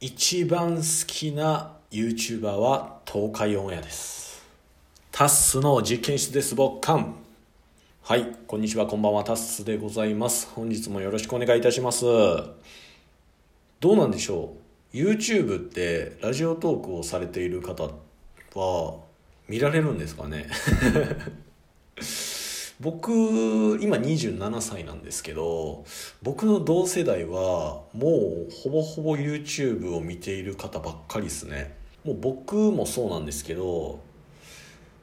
一番好きな YouTuber は東海オンエアです。タッスの実験室です僕館はいこんにちはこんばんは。タッスでございます。本日もよろしくお願いいたします。どうなんでしょう？YouTube ってラジオトークをされている方は見られるんですかね？僕今27歳なんですけど僕の同世代はもうほぼほぼ YouTube を見ている方ばっかりですね。もう僕もそうなんですけど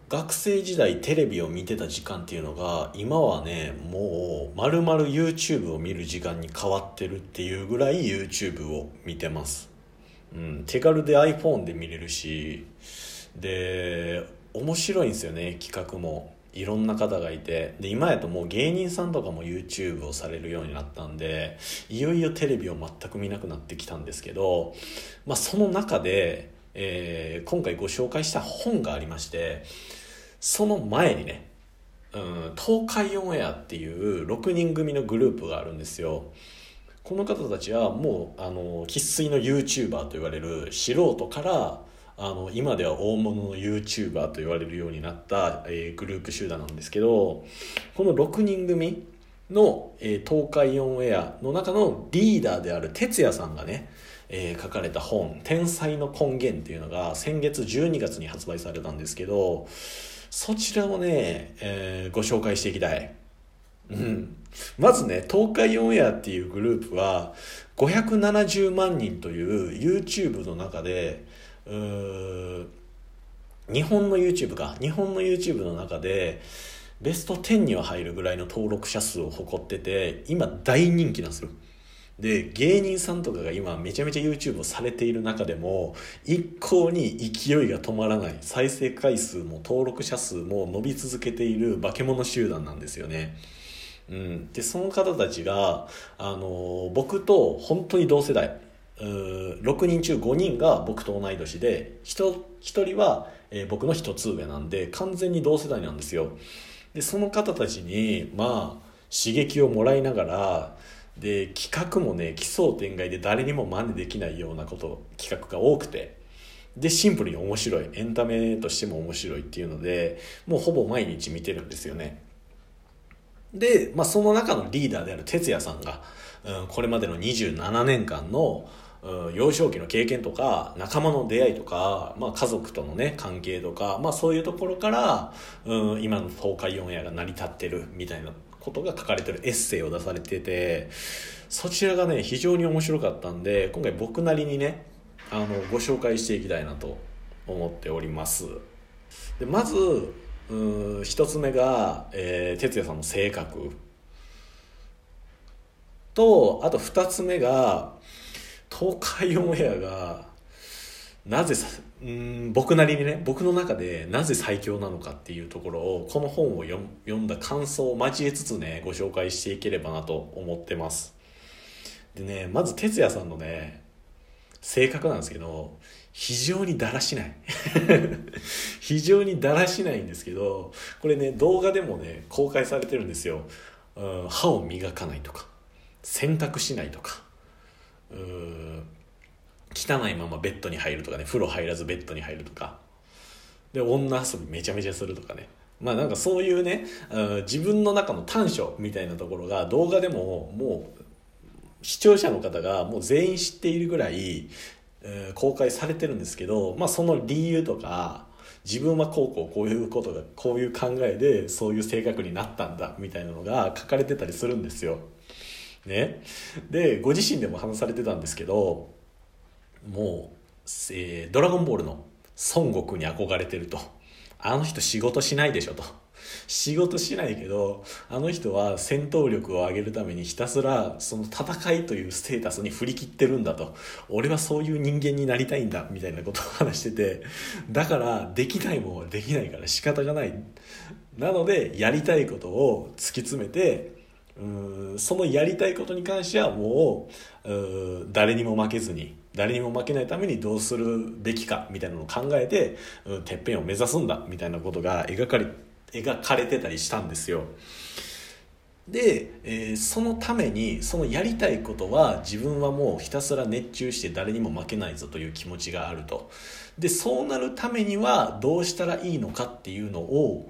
学生時代テレビを見てた時間っていうのが今はねもう丸々 YouTube を見る時間に変わってるっていうぐらい YouTube を見てます、うん、手軽で iPhone で見れるしで面白いんですよね企画も。いろんな方がいてで今やともう芸人さんとかも YouTube をされるようになったんでいよいよテレビを全く見なくなってきたんですけど、まあ、その中で、えー今回ご紹介した本がありましてその前にねうん東海オンエアっていう6人組のグループがあるんですよ。この方たちはもうあの生粋の YouTuber と言われる素人からあの今では大物の YouTuber と言われるようになった、えーグループ集団なんですけどこの6人組の、えー東海オンエアの中のリーダーである哲也さんがね、えー書かれた本「天才の根源」っていうのが先月12月に発売されたんですけどそちらをね、えーご紹介していきたい。うん、まずね東海オンエアっていうグループは570万人という YouTube の中でうー日本の YouTube か。日本の YouTube の中でベスト10には入るぐらいの登録者数を誇ってて今大人気なんですよ。で芸人さんとかが今めちゃめちゃ YouTube をされている中でも一向に勢いが止まらない再生回数も登録者数も伸び続けている化け物集団なんですよね。うん、でその方たちが、あの僕と本当に同世代。6人中5人が僕と同い年で 1, 人は、えー僕の1つ上なんで完全に同世代なんですよ。でその方たちにまあ刺激をもらいながらで企画もね奇想天外で誰にも真似できないようなこと企画が多くて。でシンプルに面白い。エンタメとしても面白いっていうのでもうほぼ毎日見てるんですよね。で、まあ、その中のリーダーである哲也さんが、うん、これまでの27年間の、幼少期の経験とか仲間の出会いとか、まあ、家族とのね関係とか、まあ、そういうところから、うん、今の東海オンエアが成り立ってるみたいなことが書かれてるエッセイを出されててそちらがね非常に面白かったんで今回僕なりにねあのご紹介していきたいなと思っております。でまずうん一つ目が、えー哲也さんの性格。とあと二つ目が東海オンエアがなぜさうん僕なりにね僕の中でなぜ最強なのかっていうところをこの本を読ん読んだ感想を交えつつねご紹介していければなと思ってます。でねまず哲也さんのね性格なんですけど非常にだらしない。非常にだらしないんですけどこれね動画でもね公開されてるんですよ、うん、歯を磨かないとか洗濯しないとか。うん汚いままベッドに入るとかね風呂入らずベッドに入るとかで女遊びめちゃめちゃするとかねまあなんかそういうね自分の中の短所みたいなところが動画でももう視聴者の方がもう全員知っているぐらい、公開されてるんですけど、まあ、その理由とか自分はこうこうこういうことがこういう考えでそういう性格になったんだみたいなのが書かれてたりするんですよ。ね、でご自身でも話されてたんですけどもう、えードラゴンボール」の孫悟空に憧れてると。あの人仕事しないでしょと。仕事しないけどあの人は戦闘力を上げるためにひたすらその戦いというステータスに振り切ってるんだと。俺はそういう人間になりたいんだみたいなことを話しててだからできないもんはできないから仕方がない。なのでやりたいことを突き詰めてうーんそのやりたいことに関してはもうう誰にも負けずに誰にも負けないためにどうするべきかみたいなのを考えて、うん、てっぺんを目指すんだみたいなことが描かれ描かれてたりしたんですよ。で、えー、そのためにそのやりたいことは自分はもうひたすら熱中して誰にも負けないぞという気持ちがあると。でそうなるためにはどうしたらいいのかっていうのを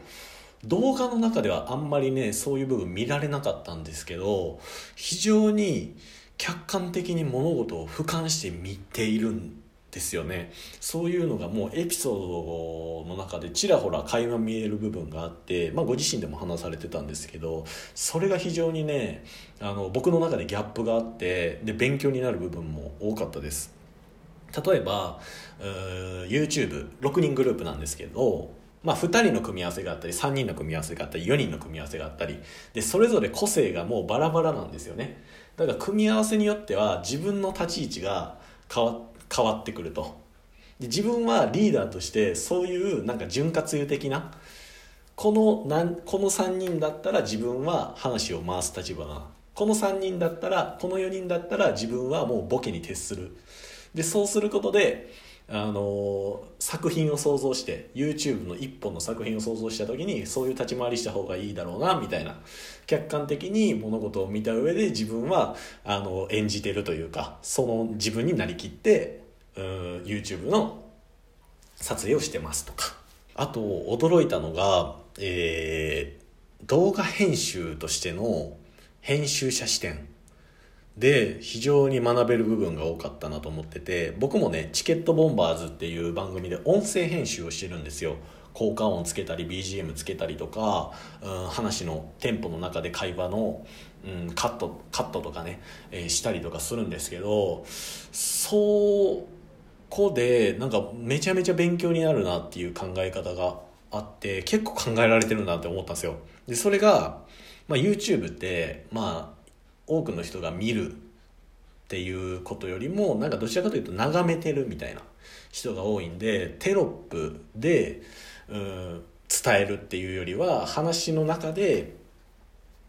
動画の中ではあんまりねそういう部分見られなかったんですけど非常に客観的に物事を俯瞰して見ているんですよね。そういうのがもうエピソードの中でちらほら垣間見える部分があって、まあ、ご自身でも話されてたんですけどそれが非常にねあの僕の中でギャップがあってで勉強になる部分も多かったです。例えば YouTube6 人グループなんですけどまあ、2人の組み合わせがあったり3人の組み合わせがあったり4人の組み合わせがあったりでそれぞれ個性がもうバラバラなんですよね。だから組み合わせによっては自分の立ち位置が変わ変わってくると。で自分はリーダーとしてそういうなんか潤滑油的なこのなんこの3人だったら自分は話を回す立場なこの3人だったらこの4人だったら自分はもうボケに徹する。でそうすることであの作品を想像して YouTube の一本の作品を想像した時にそういう立ち回りした方がいいだろうなみたいな客観的に物事を見た上で自分はあの演じてるというかその自分になりきってうん YouTube の撮影をしてますとか。あと驚いたのが、えー、動画編集としての編集者視点。で非常に学べる部分が多かったなと思ってて僕もね「チケットボンバーズ」っていう番組で音声編集をしてるんですよ。効果音つけたり BGM つけたりとか、うん、話のテンポの中で会話の、うん、カットカットとかね、えー、したりとかするんですけどそこでなんかめちゃめちゃ勉強になるなっていう考え方があって結構考えられてるなって思ったんですよ。でそれが、まあ、YouTube ってまあ多くの人が見るっていうことよりもなんかどちらかというと眺めてるみたいな人が多いんでテロップでうん伝えるっていうよりは話の中で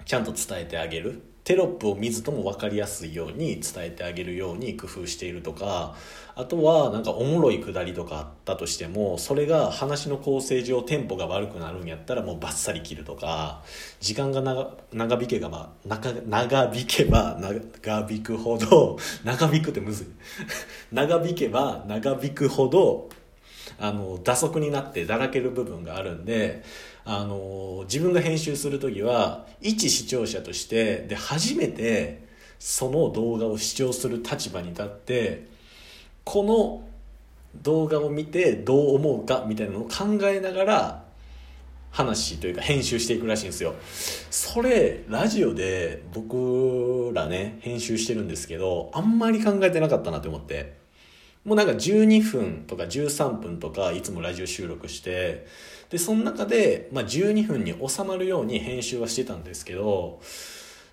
ちゃんと伝えてあげる。テロップを見ずとも分かりやすいように伝えてあげるように工夫しているとかあとはなんかおもろいくだりとかあったとしてもそれが話の構成上テンポが悪くなるんやったらもうバッサリ切るとか時間が長引けば長長引けば長引くほど長引くってむずい。長引けば長引くほどあの打足になってだらける部分があるんであの自分が編集する時は一視聴者としてで初めてその動画を視聴する立場に立ってこの動画を見てどう思うかみたいなのを考えながら話というか編集していくらしいんですよ。それラジオで僕らね編集してるんですけどあんまり考えてなかったなって思って。もうなんか12分とか13分とかいつもラジオ収録してでその中で、まあ、12分に収まるように編集はしてたんですけど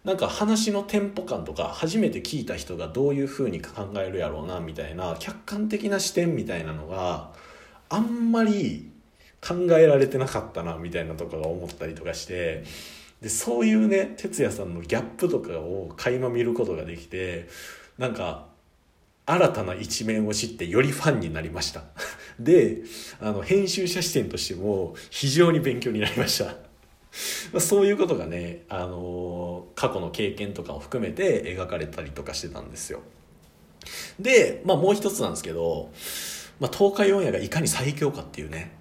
なんか話のテンポ感とか初めて聞いた人がどういう風に考えるやろうなみたいな客観的な視点みたいなのがあんまり考えられてなかったなみたいなとかが思ったりとかしてでそういうね哲也さんのギャップとかを垣間見ることができてなんか新たな一面を知ってよりファンになりました。であの編集者視点としても非常に勉強になりました。そういうことがね、あの過去の経験とかを含めて描かれたりとかしてたんですよ。で、まあ、もう一つなんですけど、まあ、東海オンエアがいかに最強かっていうね。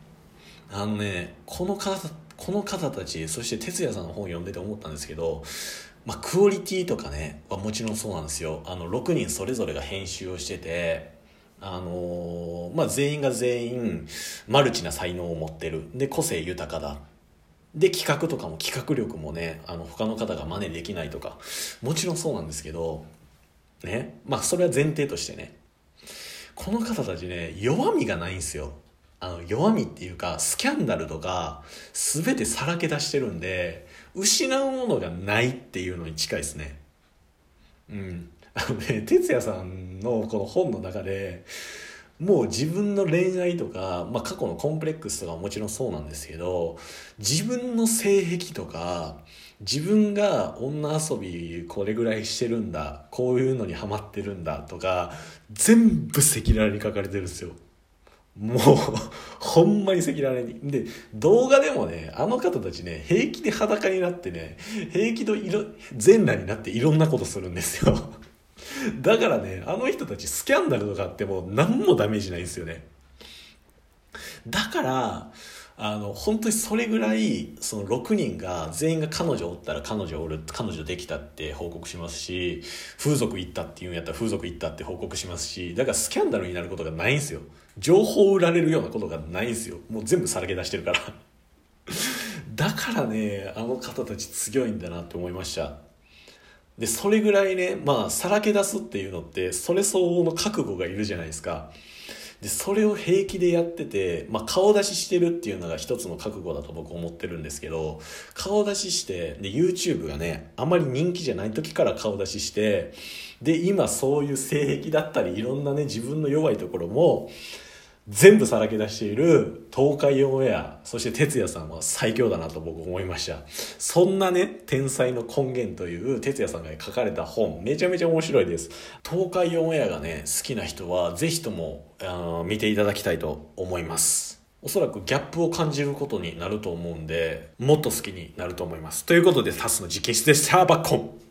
あのねこの方この方たちそして哲也さんの本を読んでて思ったんですけどまあ、クオリティとかねはもちろんそうなんですよ。あの6人それぞれが編集をしててあのー、まあ、全員が全員マルチな才能を持ってる。で個性豊かだ。で企画とかも企画力もねあの他の方が真似できないとか。もちろんそうなんですけどね。まあそれは前提としてね。この方たちね弱みがないんですよ。あの弱みっていうかスキャンダルとか全てさらけ出してるんで失うものがないっていうのに近いですね。うん。あのね哲也さんのこの本の中でもう自分の恋愛とか、まあ、過去のコンプレックスとかももちろんそうなんですけど自分の性癖とか自分が女遊びこれぐらいしてるんだこういうのにハマってるんだとか全部赤裸々に書かれてるんですよ。もうほんまに赤裸々に。で動画でもねあの方たちね平気で裸になってね平気で色全裸になっていろんなことするんですよ。だからねあの人たちスキャンダルとかあっても何もダメージないんですよね。だからあの本当にそれぐらいその6人が全員が彼女おったら彼女おる彼女できたって報告しますし風俗行ったっていうんやったら風俗行ったって報告しますしだからスキャンダルになることがないんですよ。情報を売られるようなことがないんですよ。もう全部さらけ出してるから。だからねあの方たち強いんだなって思いました。でそれぐらいねまあさらけ出すっていうのってそれ相応の覚悟がいるじゃないですか。でそれを平気でやってて、まあ、顔出ししてるっていうのが一つの覚悟だと僕思ってるんですけど顔出ししてで YouTube がねあまり人気じゃない時から顔出ししてで今そういう性癖だったりいろんなね自分の弱いところも全部さらけ出している東海オンエアそして哲也さんは最強だなと僕思いました。そんなね天才の根源という哲也さんが書かれた本めちゃめちゃ面白いです。東海オンエアがね好きな人はぜひともあ見ていただきたいと思います。おそらくギャップを感じることになると思うんでもっと好きになると思います。ということでタスの実験室でしたバッコン。